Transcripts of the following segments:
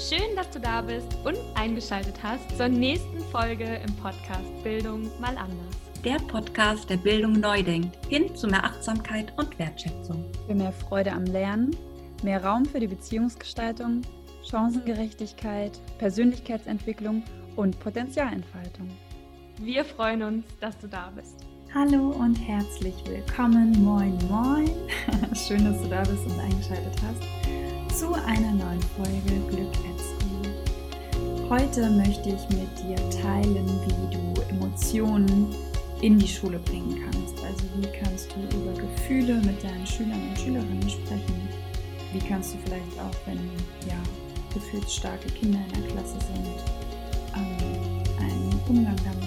Schön, dass du da bist und eingeschaltet hast zur nächsten Folge im Podcast Bildung mal anders. Der Podcast, der Bildung neu denkt, hin zu mehr Achtsamkeit und Wertschätzung. Für mehr Freude am Lernen, mehr Raum für die Beziehungsgestaltung, Chancengerechtigkeit, Persönlichkeitsentwicklung und Potenzialentfaltung. Wir freuen uns, dass du da bist. Hallo und herzlich willkommen. Moin, moin. Schön, dass du da bist und eingeschaltet hast zu einer neuen Folge Glück School. Heute möchte ich mit dir teilen, wie du Emotionen in die Schule bringen kannst. Also wie kannst du über Gefühle mit deinen Schülern und Schülerinnen sprechen? Wie kannst du vielleicht auch, wenn ja, gefühlsstarke Kinder in der Klasse sind, ähm, einen Umgang damit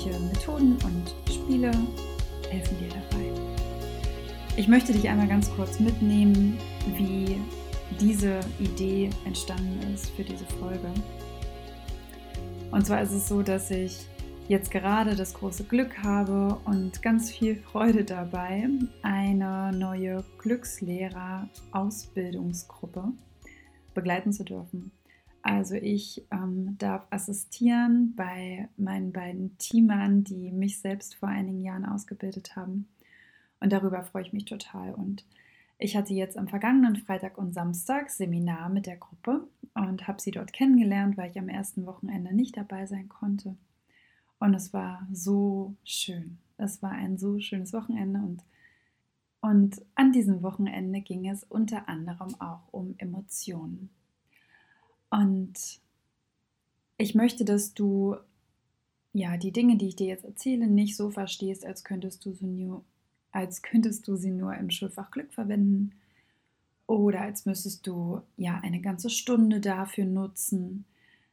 welche Methoden und Spiele helfen dir dabei? Ich möchte dich einmal ganz kurz mitnehmen, wie diese Idee entstanden ist für diese Folge. Und zwar ist es so, dass ich jetzt gerade das große Glück habe und ganz viel Freude dabei, eine neue Glückslehrer-Ausbildungsgruppe begleiten zu dürfen. Also ich ähm, darf assistieren bei meinen beiden Teamern, die mich selbst vor einigen Jahren ausgebildet haben. Und darüber freue ich mich total. Und ich hatte jetzt am vergangenen Freitag und Samstag Seminar mit der Gruppe und habe sie dort kennengelernt, weil ich am ersten Wochenende nicht dabei sein konnte. Und es war so schön. Es war ein so schönes Wochenende und, und an diesem Wochenende ging es unter anderem auch um Emotionen. Und ich möchte, dass du ja die Dinge, die ich dir jetzt erzähle, nicht so verstehst, als könntest du sie nur, als könntest du sie nur im Schulfach Glück verwenden oder als müsstest du ja eine ganze Stunde dafür nutzen.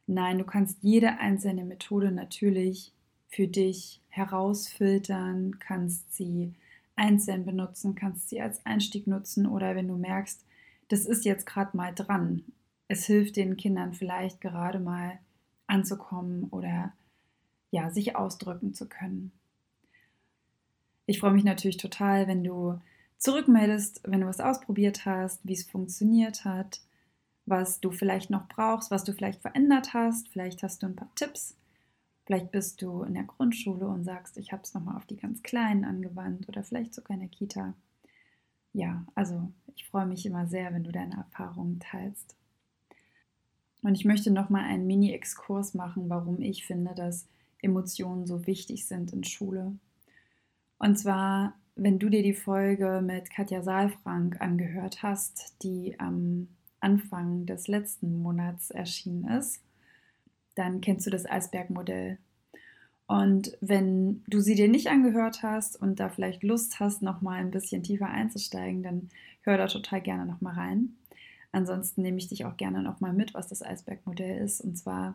Nein, du kannst jede einzelne Methode natürlich für dich herausfiltern, kannst sie einzeln benutzen, kannst sie als Einstieg nutzen oder wenn du merkst, das ist jetzt gerade mal dran. Es hilft den Kindern vielleicht gerade mal anzukommen oder ja, sich ausdrücken zu können. Ich freue mich natürlich total, wenn du zurückmeldest, wenn du was ausprobiert hast, wie es funktioniert hat, was du vielleicht noch brauchst, was du vielleicht verändert hast. Vielleicht hast du ein paar Tipps Vielleicht bist du in der Grundschule und sagst, ich habe es nochmal auf die ganz Kleinen angewandt oder vielleicht sogar in der Kita. Ja, also ich freue mich immer sehr, wenn du deine Erfahrungen teilst. Und ich möchte nochmal einen Mini-Exkurs machen, warum ich finde, dass Emotionen so wichtig sind in Schule. Und zwar, wenn du dir die Folge mit Katja Saalfrank angehört hast, die am Anfang des letzten Monats erschienen ist, dann kennst du das Eisbergmodell. Und wenn du sie dir nicht angehört hast und da vielleicht Lust hast, nochmal ein bisschen tiefer einzusteigen, dann hör da total gerne nochmal rein. Ansonsten nehme ich dich auch gerne nochmal mit, was das Eisbergmodell ist. Und zwar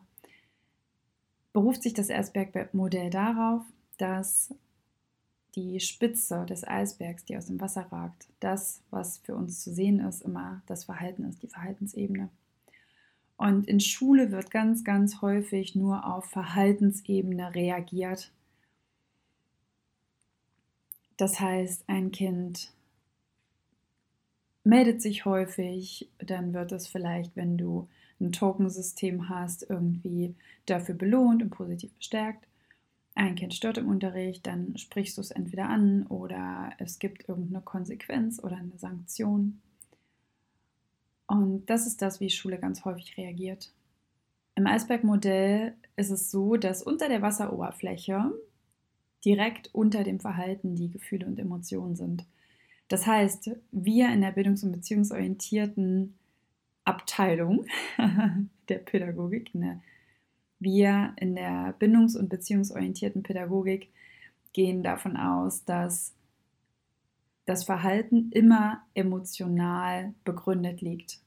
beruft sich das Eisbergmodell darauf, dass die Spitze des Eisbergs, die aus dem Wasser ragt, das, was für uns zu sehen ist, immer das Verhalten ist, die Verhaltensebene. Und in Schule wird ganz, ganz häufig nur auf Verhaltensebene reagiert. Das heißt, ein Kind meldet sich häufig, dann wird es vielleicht, wenn du ein Tokensystem hast, irgendwie dafür belohnt und positiv bestärkt. Ein Kind stört im Unterricht, dann sprichst du es entweder an oder es gibt irgendeine Konsequenz oder eine Sanktion. Und das ist das, wie Schule ganz häufig reagiert. Im Eisbergmodell ist es so, dass unter der Wasseroberfläche direkt unter dem Verhalten die Gefühle und Emotionen sind. Das heißt, wir in der bildungs- und beziehungsorientierten Abteilung der Pädagogik, ne, wir in der bindungs- und beziehungsorientierten Pädagogik gehen davon aus, dass das Verhalten immer emotional begründet liegt.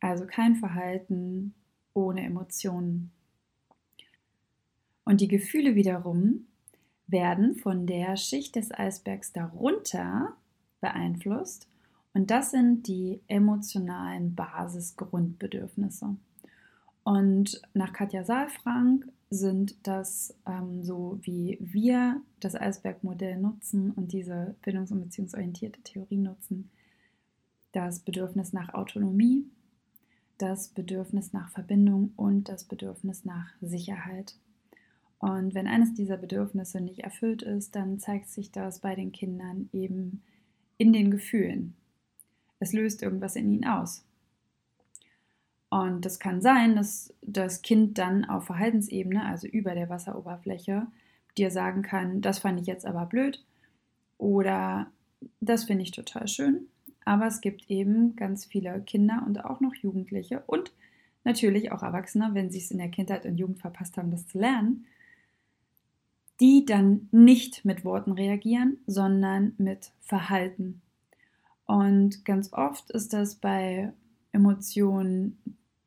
Also kein Verhalten ohne Emotionen. Und die Gefühle wiederum werden von der Schicht des Eisbergs darunter beeinflusst. Und das sind die emotionalen Basisgrundbedürfnisse. Und nach Katja Saalfrank sind, dass ähm, so wie wir das Eisbergmodell nutzen und diese bindungs- und beziehungsorientierte Theorie nutzen, das Bedürfnis nach Autonomie, das Bedürfnis nach Verbindung und das Bedürfnis nach Sicherheit. Und wenn eines dieser Bedürfnisse nicht erfüllt ist, dann zeigt sich das bei den Kindern eben in den Gefühlen. Es löst irgendwas in ihnen aus. Und das kann sein, dass das Kind dann auf Verhaltensebene, also über der Wasseroberfläche, dir sagen kann, das fand ich jetzt aber blöd oder das finde ich total schön. Aber es gibt eben ganz viele Kinder und auch noch Jugendliche und natürlich auch Erwachsene, wenn sie es in der Kindheit und Jugend verpasst haben, das zu lernen, die dann nicht mit Worten reagieren, sondern mit Verhalten. Und ganz oft ist das bei Emotionen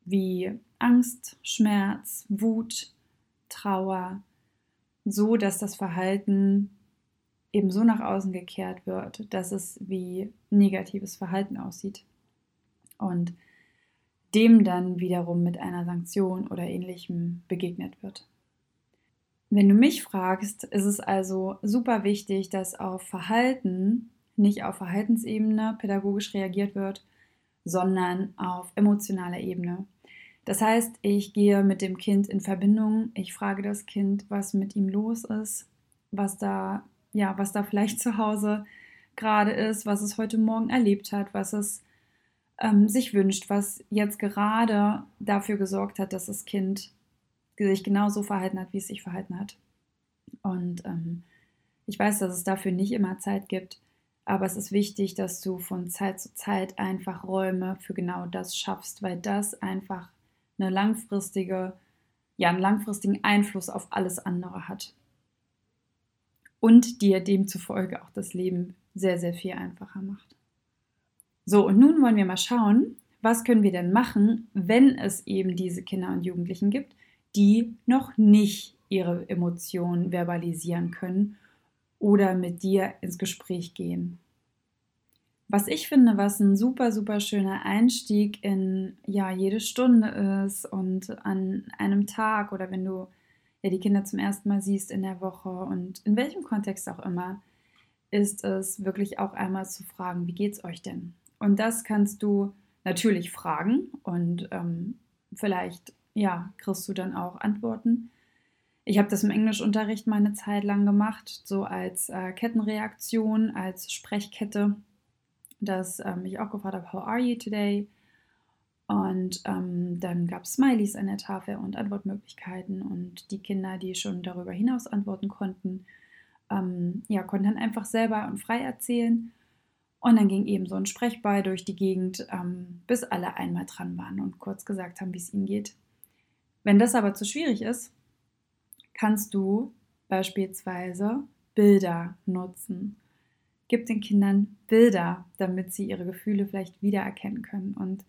wie Angst, Schmerz, Wut, Trauer, so dass das Verhalten eben so nach außen gekehrt wird, dass es wie negatives Verhalten aussieht. Und dem dann wiederum mit einer Sanktion oder ähnlichem begegnet wird. Wenn du mich fragst, ist es also super wichtig, dass auf Verhalten, nicht auf Verhaltensebene pädagogisch reagiert wird, sondern auf emotionaler Ebene. Das heißt, ich gehe mit dem Kind in Verbindung, ich frage das Kind, was mit ihm los ist, was da, ja, was da vielleicht zu Hause gerade ist, was es heute Morgen erlebt hat, was es ähm, sich wünscht, was jetzt gerade dafür gesorgt hat, dass das Kind sich genauso verhalten hat, wie es sich verhalten hat. Und ähm, ich weiß, dass es dafür nicht immer Zeit gibt, aber es ist wichtig, dass du von Zeit zu Zeit einfach Räume für genau das schaffst, weil das einfach eine langfristige, ja, einen langfristigen Einfluss auf alles andere hat. Und dir demzufolge auch das Leben sehr, sehr viel einfacher macht. So, und nun wollen wir mal schauen, was können wir denn machen, wenn es eben diese Kinder und Jugendlichen gibt, die noch nicht ihre Emotionen verbalisieren können oder mit dir ins Gespräch gehen. Was ich finde, was ein super, super schöner Einstieg in ja, jede Stunde ist und an einem Tag oder wenn du ja, die Kinder zum ersten Mal siehst in der Woche und in welchem Kontext auch immer, ist es wirklich auch einmal zu fragen, wie geht's euch denn? Und das kannst du natürlich fragen und ähm, vielleicht ja, kriegst du dann auch Antworten. Ich habe das im Englischunterricht mal eine Zeit lang gemacht, so als äh, Kettenreaktion, als Sprechkette, dass ähm, ich auch gefragt habe, how are you today? Und ähm, dann gab es Smileys an der Tafel und Antwortmöglichkeiten und die Kinder, die schon darüber hinaus antworten konnten, ähm, ja, konnten dann einfach selber und frei erzählen. Und dann ging eben so ein Sprechball durch die Gegend, ähm, bis alle einmal dran waren und kurz gesagt haben, wie es ihnen geht. Wenn das aber zu schwierig ist, kannst du beispielsweise Bilder nutzen. Gib den Kindern Bilder, damit sie ihre Gefühle vielleicht wiedererkennen können. Und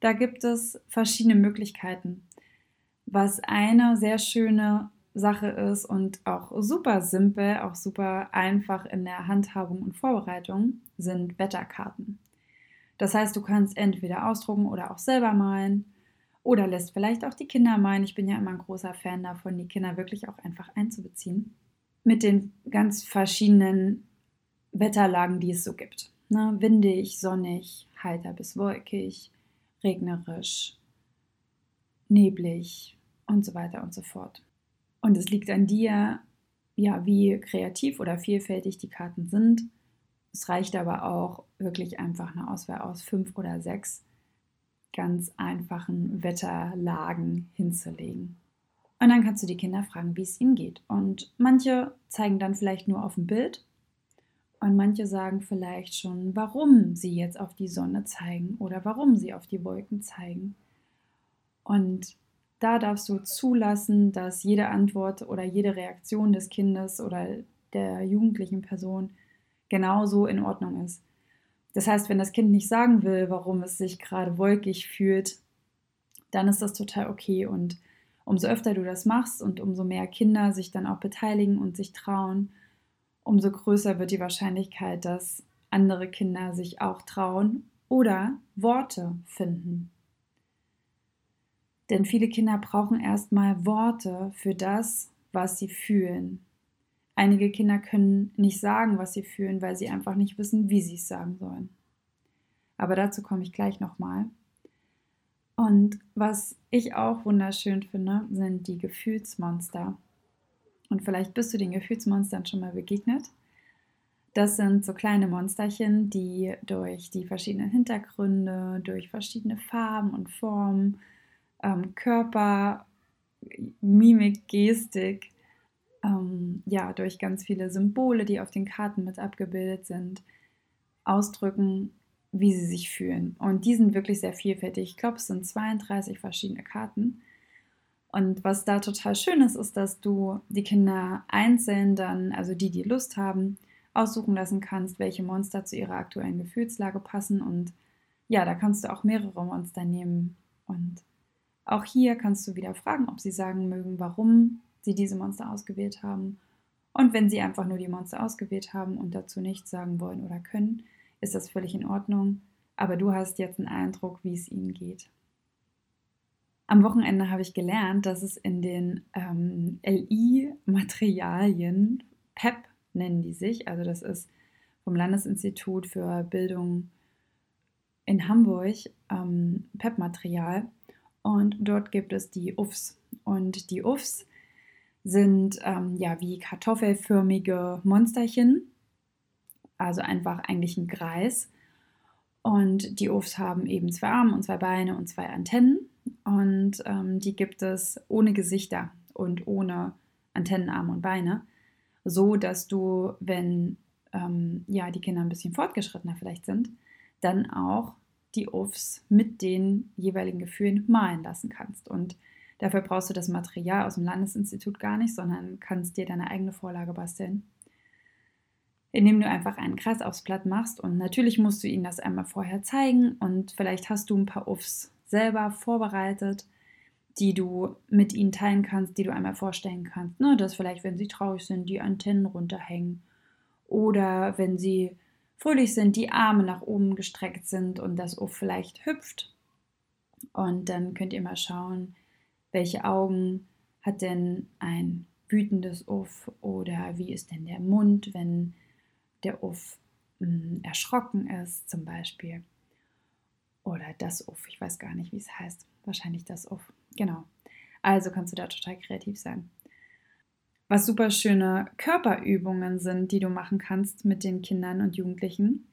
da gibt es verschiedene Möglichkeiten. Was eine sehr schöne Sache ist und auch super simpel, auch super einfach in der Handhabung und Vorbereitung, sind Wetterkarten. Das heißt, du kannst entweder ausdrucken oder auch selber malen oder lässt vielleicht auch die Kinder meinen. Ich bin ja immer ein großer Fan davon, die Kinder wirklich auch einfach einzubeziehen. Mit den ganz verschiedenen Wetterlagen, die es so gibt. Ne? Windig, sonnig, heiter bis wolkig, regnerisch, neblig und so weiter und so fort. Und es liegt an dir, ja, wie kreativ oder vielfältig die Karten sind. Es reicht aber auch wirklich einfach eine Auswahl aus fünf oder sechs ganz einfachen Wetterlagen hinzulegen. Und dann kannst du die Kinder fragen, wie es ihnen geht. Und manche zeigen dann vielleicht nur auf ein Bild und manche sagen vielleicht schon, warum sie jetzt auf die Sonne zeigen oder warum sie auf die Wolken zeigen. Und da darfst du zulassen, dass jede Antwort oder jede Reaktion des Kindes oder der jugendlichen Person genauso in Ordnung ist. Das heißt, wenn das Kind nicht sagen will, warum es sich gerade wolkig fühlt, dann ist das total okay. Und umso öfter du das machst und umso mehr Kinder sich dann auch beteiligen und sich trauen, umso größer wird die Wahrscheinlichkeit, dass andere Kinder sich auch trauen oder Worte finden. Denn viele Kinder brauchen erstmal Worte für das, was sie fühlen. Einige Kinder können nicht sagen, was sie fühlen, weil sie einfach nicht wissen, wie sie es sagen sollen. Aber dazu komme ich gleich nochmal. Und was ich auch wunderschön finde, sind die Gefühlsmonster. Und vielleicht bist du den Gefühlsmonstern schon mal begegnet. Das sind so kleine Monsterchen, die durch die verschiedenen Hintergründe, durch verschiedene Farben und Formen, ähm, Körper, Mimik, Gestik, ähm, ja, durch ganz viele Symbole, die auf den Karten mit abgebildet sind, ausdrücken, wie sie sich fühlen. Und die sind wirklich sehr vielfältig. Ich glaube, es sind 32 verschiedene Karten. Und was da total schön ist, ist, dass du die Kinder einzeln dann, also die, die Lust haben, aussuchen lassen kannst, welche Monster zu ihrer aktuellen Gefühlslage passen. Und ja, da kannst du auch mehrere Monster nehmen. Und auch hier kannst du wieder fragen, ob sie sagen mögen, warum sie diese Monster ausgewählt haben. Und wenn sie einfach nur die Monster ausgewählt haben und dazu nichts sagen wollen oder können, ist das völlig in Ordnung. Aber du hast jetzt einen Eindruck, wie es ihnen geht. Am Wochenende habe ich gelernt, dass es in den ähm, LI-Materialien, PEP nennen die sich, also das ist vom Landesinstitut für Bildung in Hamburg, ähm, PEP-Material. Und dort gibt es die UFs. Und die UFs sind ähm, ja wie kartoffelförmige Monsterchen, also einfach eigentlich ein Kreis. Und die Ufs haben eben zwei Arme und zwei Beine und zwei Antennen. Und ähm, die gibt es ohne Gesichter und ohne Antennenarme und Beine. So dass du, wenn ähm, ja, die Kinder ein bisschen fortgeschrittener vielleicht sind, dann auch die Ufs mit den jeweiligen Gefühlen malen lassen kannst. Und dafür brauchst du das Material aus dem Landesinstitut gar nicht, sondern kannst dir deine eigene Vorlage basteln indem du einfach einen Kreis aufs Blatt machst. Und natürlich musst du ihnen das einmal vorher zeigen und vielleicht hast du ein paar Uffs selber vorbereitet, die du mit ihnen teilen kannst, die du einmal vorstellen kannst. Ne? Dass vielleicht, wenn sie traurig sind, die Antennen runterhängen oder wenn sie fröhlich sind, die Arme nach oben gestreckt sind und das Uff vielleicht hüpft. Und dann könnt ihr mal schauen, welche Augen hat denn ein wütendes Uff oder wie ist denn der Mund, wenn der Uff mh, hm, erschrocken ist, zum Beispiel. Oder das Uff, ich weiß gar nicht, wie es heißt. Wahrscheinlich das Uff. Genau. Also kannst du da total kreativ sein. Was super schöne Körperübungen sind, die du machen kannst mit den Kindern und Jugendlichen,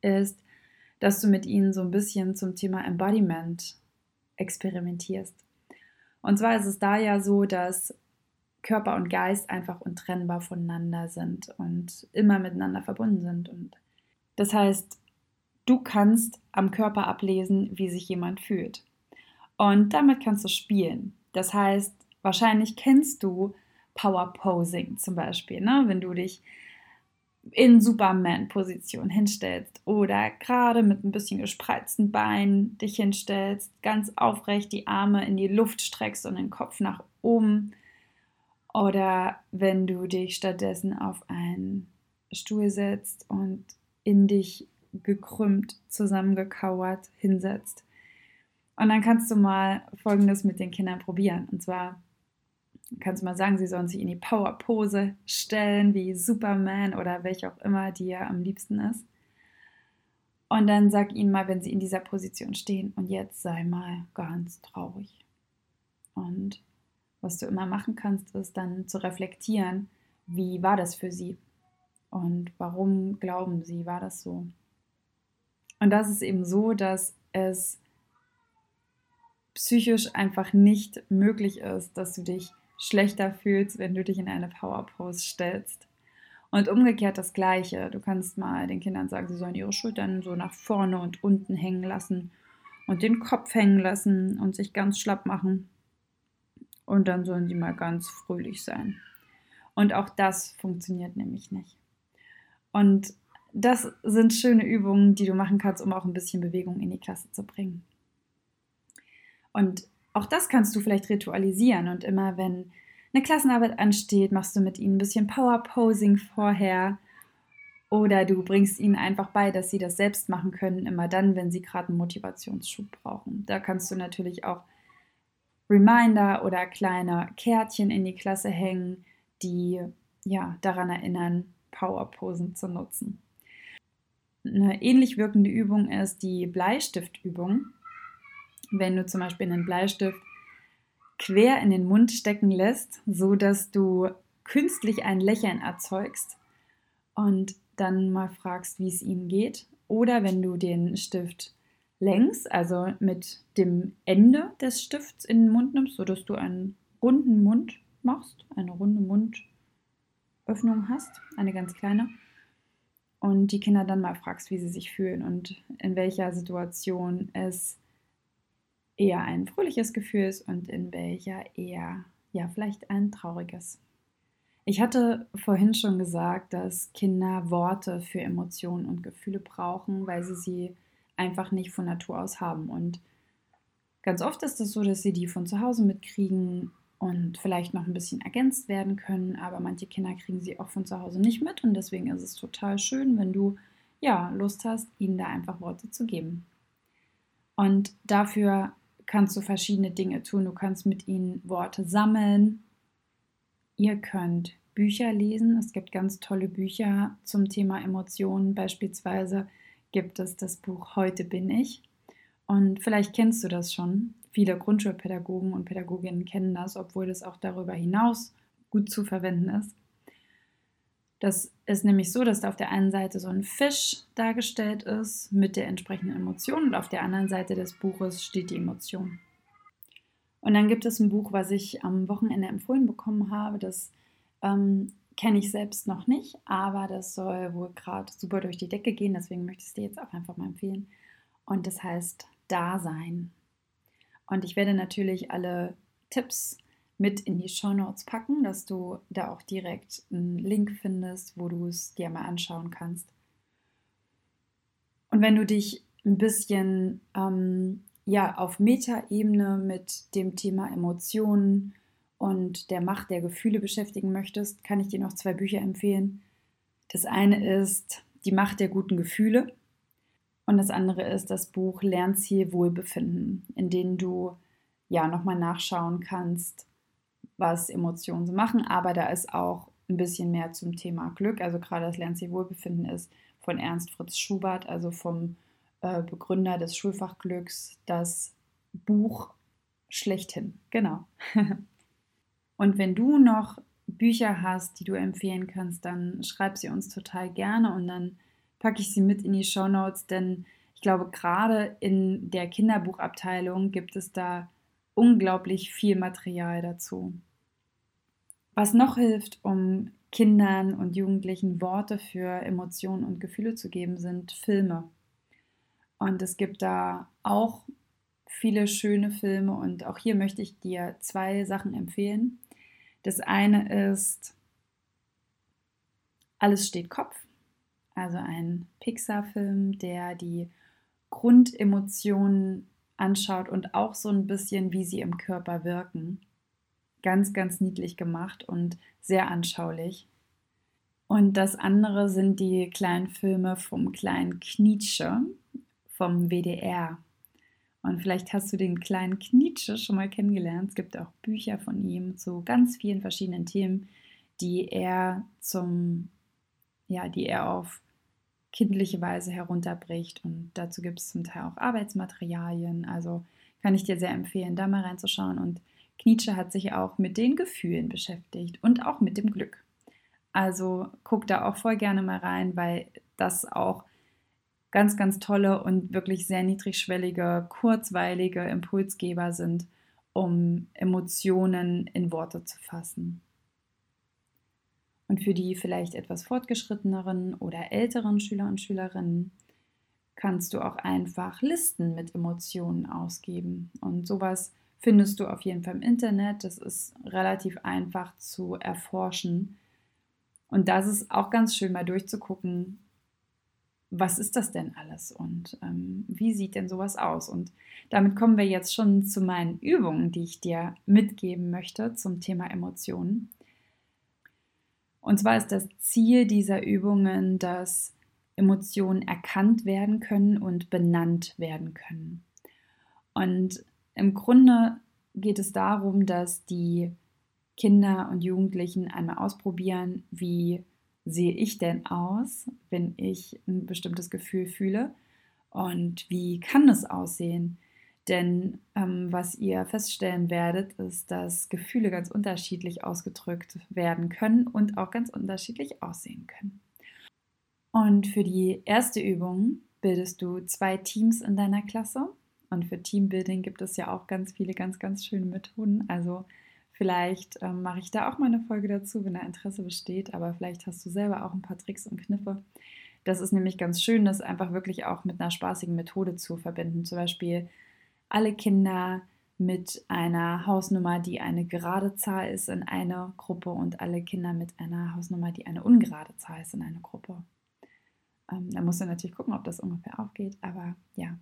ist, dass du mit ihnen so ein bisschen zum Thema Embodiment experimentierst. Und zwar ist es da ja so, dass Körper und Geist einfach untrennbar voneinander sind und immer miteinander verbunden sind. Und das heißt, du kannst am Körper ablesen, wie sich jemand fühlt. Und damit kannst du spielen. Das heißt, wahrscheinlich kennst du Power Posing zum Beispiel, ne? wenn du dich in Superman-Position hinstellst oder gerade mit ein bisschen gespreizten Beinen dich hinstellst, ganz aufrecht die Arme in die Luft streckst und den Kopf nach oben oder wenn du dich stattdessen auf einen Stuhl setzt und in dich gekrümmt, zusammengekauert hinsetzt. Und dann kannst du mal Folgendes mit den Kindern probieren. Und zwar kannst du mal sagen, sie sollen sich in die Power-Pose stellen, wie Superman oder welche auch immer dir am liebsten ist. Und dann sag ihnen mal, wenn sie in dieser Position stehen, und jetzt sei mal ganz traurig. Und was du immer machen kannst, ist dann zu reflektieren, wie war das für sie und warum glauben sie, war das so. Und das ist eben so, dass es psychisch einfach nicht möglich ist, dass du dich schlechter fühlst, wenn du dich in eine Power Pose stellst. Und umgekehrt das Gleiche. Du kannst mal den Kindern sagen, sie sollen ihre Schultern so nach vorne und unten hängen lassen und den Kopf hängen lassen und sich ganz schlapp machen und dann sollen sie mal ganz fröhlich sein. Und auch das funktioniert nämlich nicht. Und das sind schöne Übungen, die du machen kannst, um auch ein bisschen Bewegung in die Klasse zu bringen. Und auch das kannst du vielleicht ritualisieren und immer wenn eine Klassenarbeit ansteht, machst du mit ihnen ein bisschen Power Posing vorher oder du bringst ihnen einfach bei, dass sie das selbst machen können, immer dann, wenn sie gerade einen Motivationsschub brauchen. Da kannst du natürlich auch Reminder oder kleine Kärtchen in die Klasse hängen, die ja daran erinnern, Powerposen zu nutzen. Eine ähnlich wirkende Übung ist die Bleistiftübung. Wenn du zum Beispiel einen Bleistift quer in den Mund stecken lässt, so dass du künstlich ein Lächeln erzeugst und dann mal fragst, wie es ihnen geht. Oder wenn du den Stift längs, also mit dem Ende des Stifts in den Mund nimmst, sodass du einen runden Mund machst, eine runde Mundöffnung hast, eine ganz kleine. Und die Kinder dann mal fragst, wie sie sich fühlen und in welcher Situation es eher ein fröhliches Gefühl ist und in welcher eher, ja, vielleicht ein trauriges. Ich hatte vorhin schon gesagt, dass Kinder Worte für Emotionen und Gefühle brauchen, weil sie sie einfach nicht von Natur aus haben. Und ganz oft ist es so, dass sie die von zu Hause mitkriegen und vielleicht noch ein bisschen ergänzt werden können, aber manche Kinder kriegen sie auch von zu Hause nicht mit und deswegen ist es total schön, wenn du ja Lust hast, ihnen da einfach Worte zu geben. Und dafür kannst du verschiedene Dinge tun. Du kannst mit ihnen Worte sammeln, Ihr könnt Bücher lesen. Es gibt ganz tolle Bücher zum Thema Emotionen. Beispielsweise gibt es das Buch Heute bin ich. Und vielleicht kennst du das schon. Viele Grundschulpädagogen und Pädagoginnen kennen das, obwohl das auch darüber hinaus gut zu verwenden ist. Das ist nämlich so, dass da auf der einen Seite so ein Fisch dargestellt ist mit der entsprechenden Emotion und auf der anderen Seite des Buches steht die Emotion. Und dann gibt es ein Buch, was ich am Wochenende empfohlen bekommen habe. Das ähm, kenne ich selbst noch nicht, aber das soll wohl gerade super durch die Decke gehen. Deswegen möchte ich es dir jetzt auch einfach mal empfehlen. Und das heißt Dasein. Und ich werde natürlich alle Tipps mit in die Show Notes packen, dass du da auch direkt einen Link findest, wo du es dir mal anschauen kannst. Und wenn du dich ein bisschen ähm, ja auf Metaebene mit dem Thema Emotionen und der Macht der Gefühle beschäftigen möchtest, kann ich dir noch zwei Bücher empfehlen. Das eine ist Die Macht der guten Gefühle und das andere ist das Buch Lernziel Wohlbefinden, in dem du ja nochmal nachschauen kannst, was Emotionen so machen, aber da ist auch ein bisschen mehr zum Thema Glück. Also gerade das Lernziel Wohlbefinden ist von Ernst Fritz Schubert, also vom äh, Begründer des Schulfachglücks, das Buch schlechthin. Genau. und wenn du noch Bücher hast, die du empfehlen kannst, dann schreib sie uns total gerne und dann packe ich sie mit in die Show Notes, denn ich glaube, gerade in der Kinderbuchabteilung gibt es da unglaublich viel Material dazu. Was noch hilft, um Kindern und Jugendlichen Worte für Emotionen und Gefühle zu geben, sind Filme. Und es gibt da auch viele schöne Filme und auch hier möchte ich dir zwei Sachen empfehlen. Das eine ist Alles steht Kopf, also ein Pixar-Film, der die Grundemotionen anschaut und auch so ein bisschen, wie sie im Körper wirken. Ganz, ganz niedlich gemacht und sehr anschaulich. Und das andere sind die kleinen Filme vom kleinen Knietsche vom WDR. Und vielleicht hast du den kleinen Knietsche schon mal kennengelernt. Es gibt auch Bücher von ihm zu ganz vielen verschiedenen Themen, die er zum, ja, die er auf kindliche Weise herunterbricht. Und dazu gibt es zum Teil auch Arbeitsmaterialien. Also kann ich dir sehr empfehlen, da mal reinzuschauen. Und Nietzsche hat sich auch mit den Gefühlen beschäftigt und auch mit dem Glück. Also guck da auch voll gerne mal rein, weil das auch ganz, ganz tolle und wirklich sehr niedrigschwellige, kurzweilige Impulsgeber sind, um Emotionen in Worte zu fassen. Und für die vielleicht etwas fortgeschritteneren oder älteren Schüler und Schülerinnen kannst du auch einfach Listen mit Emotionen ausgeben. Und sowas findest du auf jeden Fall im Internet. Das ist relativ einfach zu erforschen. Und das ist auch ganz schön mal durchzugucken, was ist das denn alles und ähm, wie sieht denn sowas aus? Und damit kommen wir jetzt schon zu meinen Übungen, die ich dir mitgeben möchte zum Thema Emotionen. Und zwar ist das Ziel dieser Übungen, dass Emotionen erkannt werden können und benannt werden können. Und im Grunde geht es darum, dass die Kinder und Jugendlichen einmal ausprobieren, wie sehe ich denn aus, wenn ich ein bestimmtes Gefühl fühle und wie kann es aussehen. Denn ähm, was ihr feststellen werdet, ist, dass Gefühle ganz unterschiedlich ausgedrückt werden können und auch ganz unterschiedlich aussehen können. Und für die erste Übung bildest du zwei Teams in deiner Klasse. Und für Teambuilding gibt es ja auch ganz viele ganz, ganz schöne Methoden. Also vielleicht ähm, mache ich da auch mal eine Folge dazu, wenn da Interesse besteht. Aber vielleicht hast du selber auch ein paar Tricks und Kniffe. Das ist nämlich ganz schön, das einfach wirklich auch mit einer spaßigen Methode zu verbinden. Zum Beispiel alle Kinder mit einer Hausnummer, die eine gerade Zahl ist, in einer Gruppe und alle Kinder mit einer Hausnummer, die eine ungerade Zahl ist, in einer Gruppe. Ähm, da musst du natürlich gucken, ob das ungefähr aufgeht, aber ja.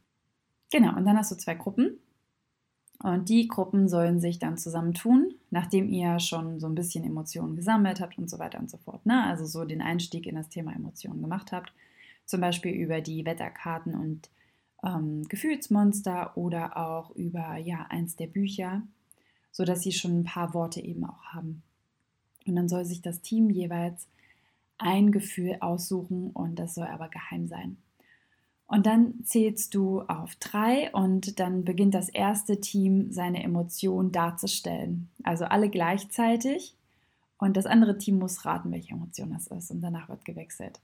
Genau, und dann hast du zwei Gruppen. Und die Gruppen sollen sich dann zusammentun, nachdem ihr schon so ein bisschen Emotionen gesammelt habt und so weiter und so fort. Ne? Also so den Einstieg in das Thema Emotionen gemacht habt. Zum Beispiel über die Wetterkarten und ähm, Gefühlsmonster oder auch über ja, eins der Bücher, sodass sie schon ein paar Worte eben auch haben. Und dann soll sich das Team jeweils ein Gefühl aussuchen und das soll aber geheim sein. Und dann zählst du auf drei und dann beginnt das erste Team seine Emotion darzustellen. Also alle gleichzeitig und das andere Team muss raten, welche Emotion das ist und danach wird gewechselt.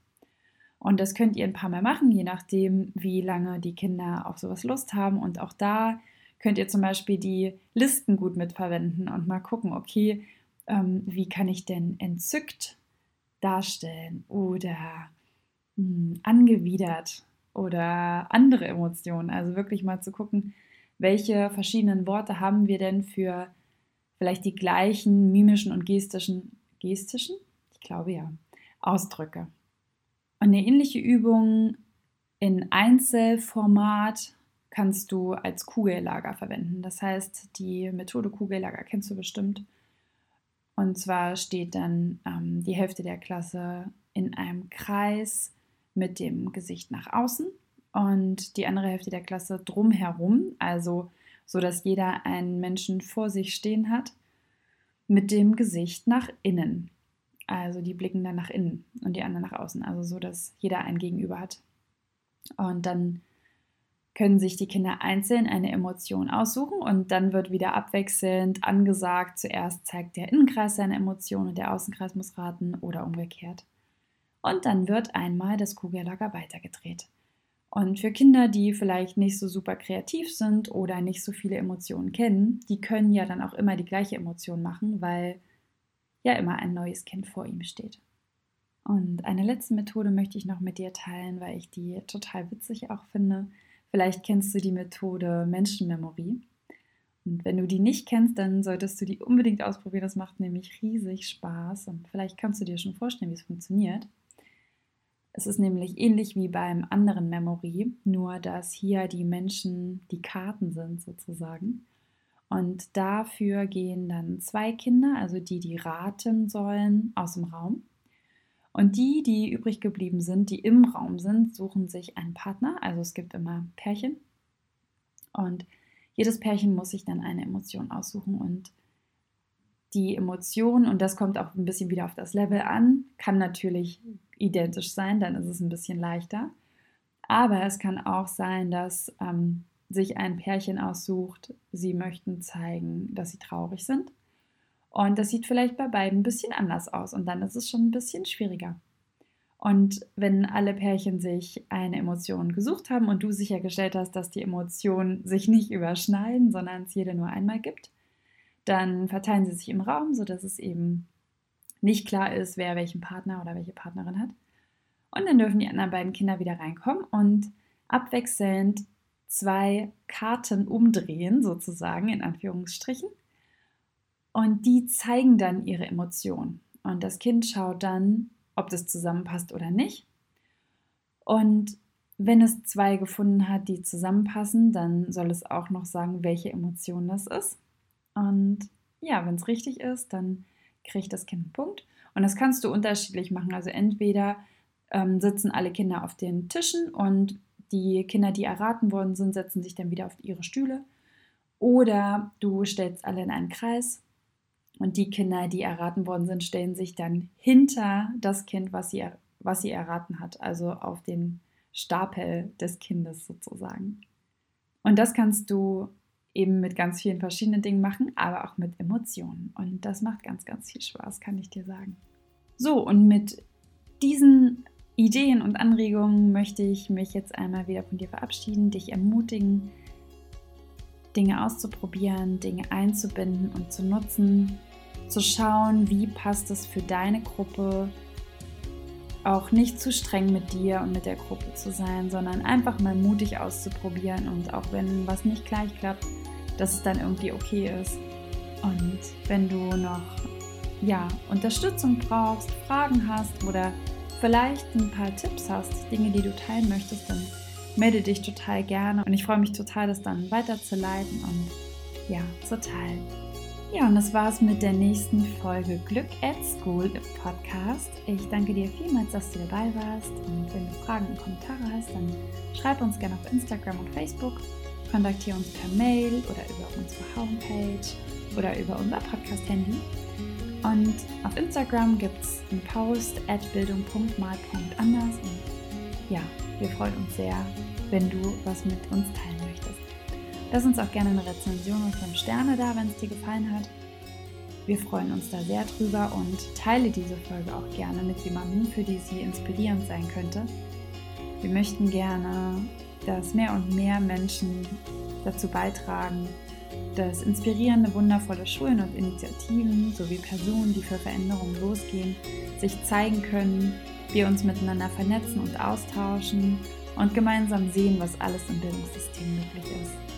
Und das könnt ihr ein paar Mal machen, je nachdem, wie lange die Kinder auf sowas Lust haben. Und auch da könnt ihr zum Beispiel die Listen gut mitverwenden und mal gucken, okay, ähm, wie kann ich denn entzückt darstellen oder mh, hm, angewidert oder andere Emotionen. Also wirklich mal zu gucken, welche verschiedenen Worte haben wir denn für vielleicht die gleichen mimischen und gestischen, gestischen? Ich glaube ja, Ausdrücke. Und eine ähnliche Übung in Einzelformat kannst du als Kugellager verwenden. Das heißt, die Methode Kugellager kennst du bestimmt. Und zwar steht dann ähm, die Hälfte der Klasse in einem Kreis mit dem Gesicht nach außen und die andere Hälfte der Klasse drumherum, also so dass jeder einen Menschen vor sich stehen hat mit dem Gesicht nach innen. Also die blicken dann nach innen und die anderen nach außen. Also so, dass jeder ein Gegenüber hat. Und dann können sich die Kinder einzeln eine Emotion aussuchen und dann wird wieder abwechselnd angesagt, zuerst zeigt der Innenkreis seine Emotion und der Außenkreis muss raten oder umgekehrt. Und dann wird einmal das Kugellager weitergedreht. Und für Kinder, die vielleicht nicht so super kreativ sind oder nicht so viele Emotionen kennen, die können ja dann auch immer die gleiche Emotion machen, weil ja immer ein neues Kind vor ihm steht. Und eine letzte Methode möchte ich noch mit dir teilen, weil ich die total witzig auch finde. Vielleicht kennst du die Methode Menschenmemory. Und wenn du die nicht kennst, dann solltest du die unbedingt ausprobieren. Das macht nämlich riesig Spaß und vielleicht kannst du dir schon vorstellen, wie es funktioniert. Es ist nämlich ähnlich wie beim anderen Memory, nur dass hier die Menschen die Karten sind sozusagen. Und dafür gehen dann zwei Kinder, also die, die raten sollen, aus dem Raum. Und die, die übrig geblieben sind, die im Raum sind, suchen sich einen Partner. Also es gibt immer Pärchen. Und jedes Pärchen muss sich dann eine Emotion aussuchen. Und die Emotion, und das kommt auch ein bisschen wieder auf das Level an, kann natürlich identisch sein, dann ist es ein bisschen leichter. Aber es kann auch sein, dass ähm, sich ein Pärchen aussucht, sie möchten zeigen, dass sie traurig sind. Und das sieht vielleicht bei beiden ein bisschen anders aus und dann ist es schon ein bisschen schwieriger. Und wenn alle Pärchen sich eine Emotion gesucht haben und du sichergestellt hast, dass die Emotionen sich nicht überschneiden, sondern es jede nur einmal gibt, dann verteilen sie sich im Raum, sodass es eben nicht klar ist, wer welchen Partner oder welche Partnerin hat. Und dann dürfen die anderen beiden Kinder wieder reinkommen und abwechselnd zwei Karten umdrehen, sozusagen in Anführungsstrichen. Und die zeigen dann ihre Emotionen. Und das Kind schaut dann, ob das zusammenpasst oder nicht. Und wenn es zwei gefunden hat, die zusammenpassen, dann soll es auch noch sagen, welche Emotion das ist. Und ja, wenn es richtig ist, dann kriegt das Kind einen Punkt. Und das kannst du unterschiedlich machen. Also entweder ähm, sitzen alle Kinder auf den Tischen und die Kinder, die erraten worden sind, setzen sich dann wieder auf ihre Stühle. Oder du stellst alle in einen Kreis und die Kinder, die erraten worden sind, stellen sich dann hinter das Kind, was sie, was sie erraten hat, also auf den Stapel des Kindes sozusagen. Und das kannst du eben mit ganz vielen verschiedenen Dingen machen, aber auch mit Emotionen. Und das macht ganz, ganz viel Spaß, kann ich dir sagen. So, und mit diesen Ideen und Anregungen möchte ich mich jetzt einmal wieder von dir verabschieden, dich ermutigen, Dinge auszuprobieren, Dinge einzubinden und zu nutzen, zu schauen, wie passt es für deine Gruppe, auch nicht zu streng mit dir und mit der Gruppe zu sein, sondern einfach mal mutig auszuprobieren und auch wenn was nicht gleich klappt, dass es dann irgendwie okay ist. Und wenn du noch ja, Unterstützung brauchst, Fragen hast oder vielleicht ein paar Tipps hast, Dinge, die du teilen möchtest, dann melde dich total gerne und ich freue mich total, das dann weiterzuleiten und ja, zu teilen. Ja, und das war's mit der nächsten Folge Glück at School Podcast. Ich danke dir vielmals, dass du dabei warst. Und wenn du Fragen und Kommentare hast, dann schreib uns gerne auf Instagram und Facebook. Kontaktiere uns per Mail oder über unsere Homepage oder über unser Podcast-Handy. Und auf Instagram gibt es einen Post at bildung.mal.anders. Und ja, wir freuen uns sehr, wenn du was mit uns teilen möchtest. Lass uns auch gerne eine Rezension und 5 Sterne da, wenn es dir gefallen hat. Wir freuen uns da sehr drüber und teile diese Folge auch gerne mit jemandem, für die sie inspirierend sein könnte. Wir möchten gerne, dass mehr und mehr Menschen dazu beitragen, dass inspirierende, wundervolle Schulen und Initiativen sowie Personen, die für Veränderungen losgehen, sich zeigen können, wir uns miteinander vernetzen und austauschen und gemeinsam sehen, was alles im Bildungssystem möglich ist.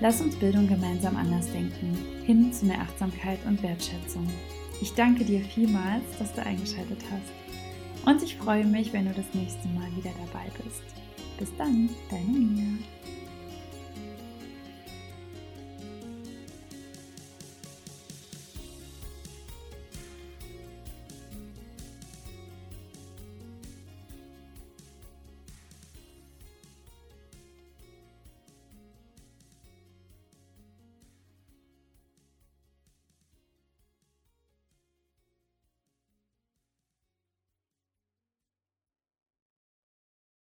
Lass uns Bildung gemeinsam anders denken, hin zu mehr Achtsamkeit und Wertschätzung. Ich danke dir vielmals, dass du eingeschaltet hast. Und ich freue mich, wenn du das nächste Mal wieder dabei bist. Bis dann, deine Mia.